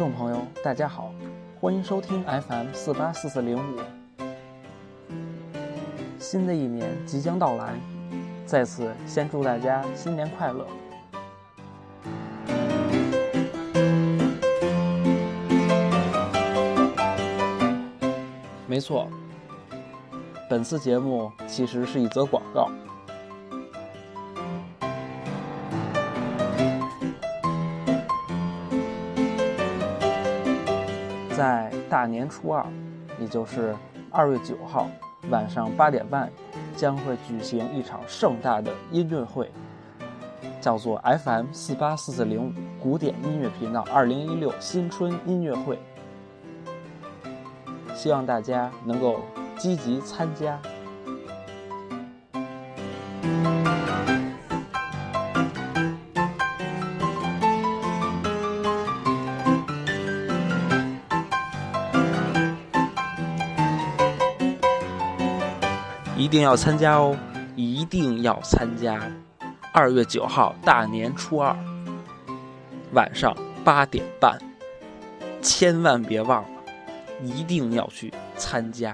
众朋友大家好，欢迎收听 FM 四八四四零五。新的一年即将到来，在此先祝大家新年快乐。没错，本次节目其实是一则广告。在大年初二，也就是二月九号晚上八点半，将会举行一场盛大的音乐会，叫做 FM 四八四四零五古典音乐频道二零一六新春音乐会，希望大家能够积极参加。一定要参加哦！一定要参加！二月九号大年初二晚上八点半，千万别忘了，一定要去参加。